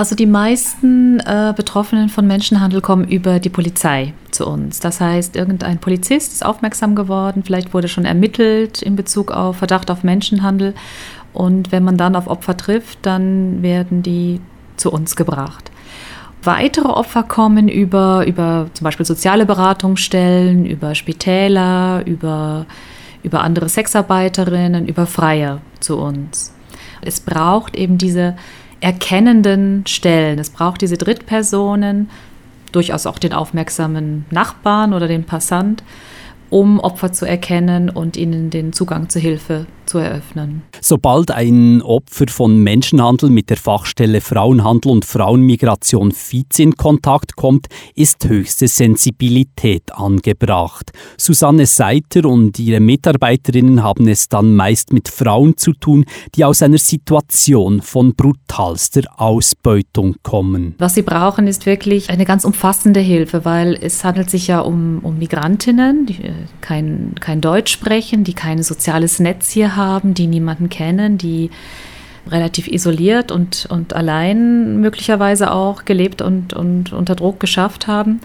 Also die meisten äh, Betroffenen von Menschenhandel kommen über die Polizei zu uns. Das heißt, irgendein Polizist ist aufmerksam geworden, vielleicht wurde schon ermittelt in Bezug auf Verdacht auf Menschenhandel. Und wenn man dann auf Opfer trifft, dann werden die zu uns gebracht. Weitere Opfer kommen über, über zum Beispiel soziale Beratungsstellen, über Spitäler, über, über andere Sexarbeiterinnen, über Freier zu uns. Es braucht eben diese erkennenden Stellen. Es braucht diese Drittpersonen, durchaus auch den aufmerksamen Nachbarn oder den Passant, um Opfer zu erkennen und ihnen den Zugang zur Hilfe zu eröffnen. Sobald ein Opfer von Menschenhandel mit der Fachstelle Frauenhandel und Frauenmigration FIZ in Kontakt kommt, ist höchste Sensibilität angebracht. Susanne Seiter und ihre Mitarbeiterinnen haben es dann meist mit Frauen zu tun, die aus einer Situation von brutalster Ausbeutung kommen. Was sie brauchen, ist wirklich eine ganz umfassende Hilfe, weil es handelt sich ja um, um Migrantinnen, die äh, kein, kein Deutsch sprechen, die kein soziales Netz hier haben die niemanden kennen, die relativ isoliert und, und allein möglicherweise auch gelebt und, und unter Druck geschafft haben.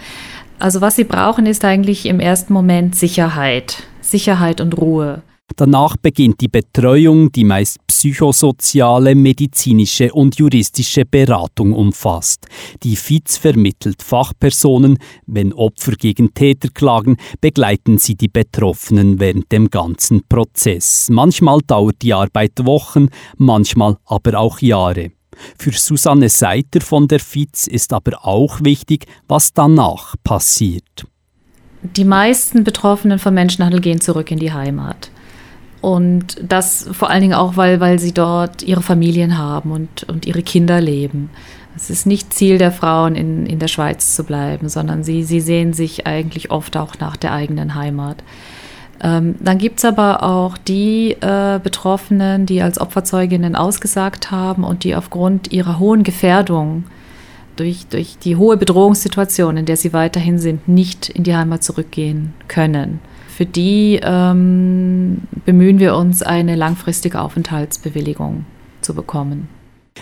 Also was sie brauchen, ist eigentlich im ersten Moment Sicherheit, Sicherheit und Ruhe. Danach beginnt die Betreuung, die meist psychosoziale, medizinische und juristische Beratung umfasst. Die FIZ vermittelt Fachpersonen. Wenn Opfer gegen Täter klagen, begleiten sie die Betroffenen während dem ganzen Prozess. Manchmal dauert die Arbeit Wochen, manchmal aber auch Jahre. Für Susanne Seiter von der FIZ ist aber auch wichtig, was danach passiert. Die meisten Betroffenen von Menschenhandel gehen zurück in die Heimat. Und das vor allen Dingen auch, weil, weil sie dort ihre Familien haben und, und ihre Kinder leben. Es ist nicht Ziel der Frauen, in, in der Schweiz zu bleiben, sondern sie, sie sehen sich eigentlich oft auch nach der eigenen Heimat. Ähm, dann gibt es aber auch die äh, Betroffenen, die als Opferzeuginnen ausgesagt haben und die aufgrund ihrer hohen Gefährdung durch, durch die hohe Bedrohungssituation, in der sie weiterhin sind, nicht in die Heimat zurückgehen können für die ähm, bemühen wir uns, eine langfristige Aufenthaltsbewilligung zu bekommen.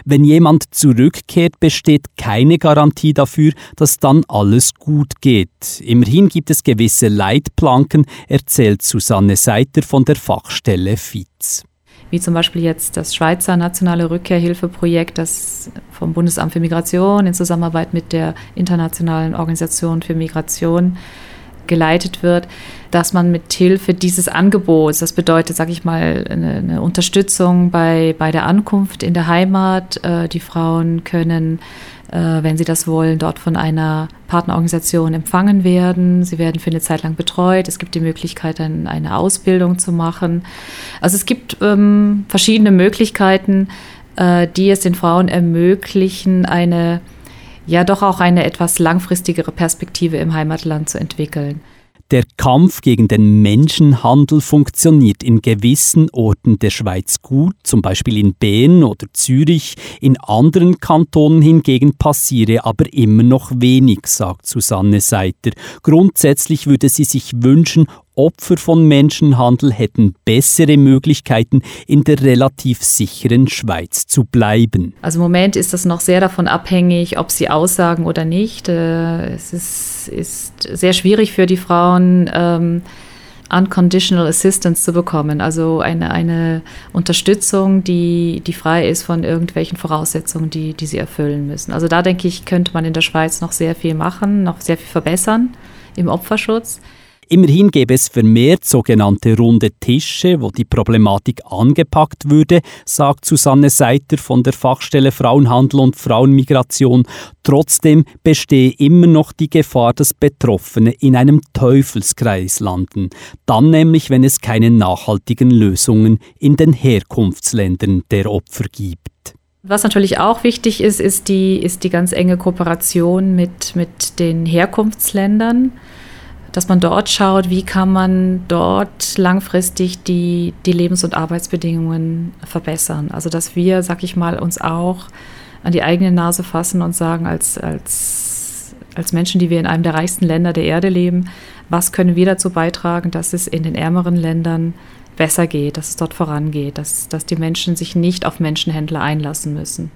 Wenn jemand zurückkehrt, besteht keine Garantie dafür, dass dann alles gut geht. Immerhin gibt es gewisse Leitplanken, erzählt Susanne Seiter von der Fachstelle FIZ. Wie zum Beispiel jetzt das Schweizer Nationale Rückkehrhilfeprojekt, das vom Bundesamt für Migration in Zusammenarbeit mit der Internationalen Organisation für Migration geleitet wird, dass man mit Hilfe dieses Angebots, das bedeutet, sage ich mal, eine, eine, Unterstützung bei, bei der Ankunft in der Heimat, äh, die Frauen können, äh, wenn sie das wollen, dort von einer Partnerorganisation empfangen werden. Sie werden für eine Zeit lang betreut. Es gibt die Möglichkeit, ein, eine Ausbildung zu machen. Also es gibt ähm, verschiedene Möglichkeiten, äh, die es den Frauen ermöglichen, eine ja doch auch eine etwas langfristigere Perspektive im Heimatland zu entwickeln. Der Kampf gegen den Menschenhandel funktioniert in gewissen Orten der Schweiz gut, zum Beispiel in Bern oder Zürich. In anderen Kantonen hingegen passiere aber immer noch wenig, sagt Susanne Seiter. Grundsätzlich würde sie sich wünschen, Opfer von Menschenhandel hätten bessere Möglichkeiten, in der relativ sicheren Schweiz zu bleiben. Also im Moment ist das noch sehr davon abhängig, ob sie aussagen oder nicht. Äh, es ist, ist sehr schwierig für die Frauen, ähm, Unconditional Assistance zu bekommen, also eine, eine Unterstützung, die, die frei ist von irgendwelchen Voraussetzungen, die, die sie erfüllen müssen. Also da denke ich, könnte man in der Schweiz noch sehr viel machen, noch sehr viel verbessern im Opferschutz. Immerhin gäbe es vermehrt sogenannte runde Tische, wo die Problematik angepackt würde, sagt Susanne Seiter von der Fachstelle Frauenhandel und Frauenmigration. Trotzdem bestehe immer noch die Gefahr, dass Betroffene in einem Teufelskreis landen. Dann nämlich, wenn es keine nachhaltigen Lösungen in den Herkunftsländern der Opfer gibt. Was natürlich auch wichtig ist, ist die, ist die ganz enge Kooperation mit, mit den Herkunftsländern dass man dort schaut, wie kann man dort langfristig die, die Lebens- und Arbeitsbedingungen verbessern. Also dass wir, sag ich mal, uns auch an die eigene Nase fassen und sagen, als, als, als Menschen, die wir in einem der reichsten Länder der Erde leben, was können wir dazu beitragen, dass es in den ärmeren Ländern besser geht, dass es dort vorangeht, dass, dass die Menschen sich nicht auf Menschenhändler einlassen müssen.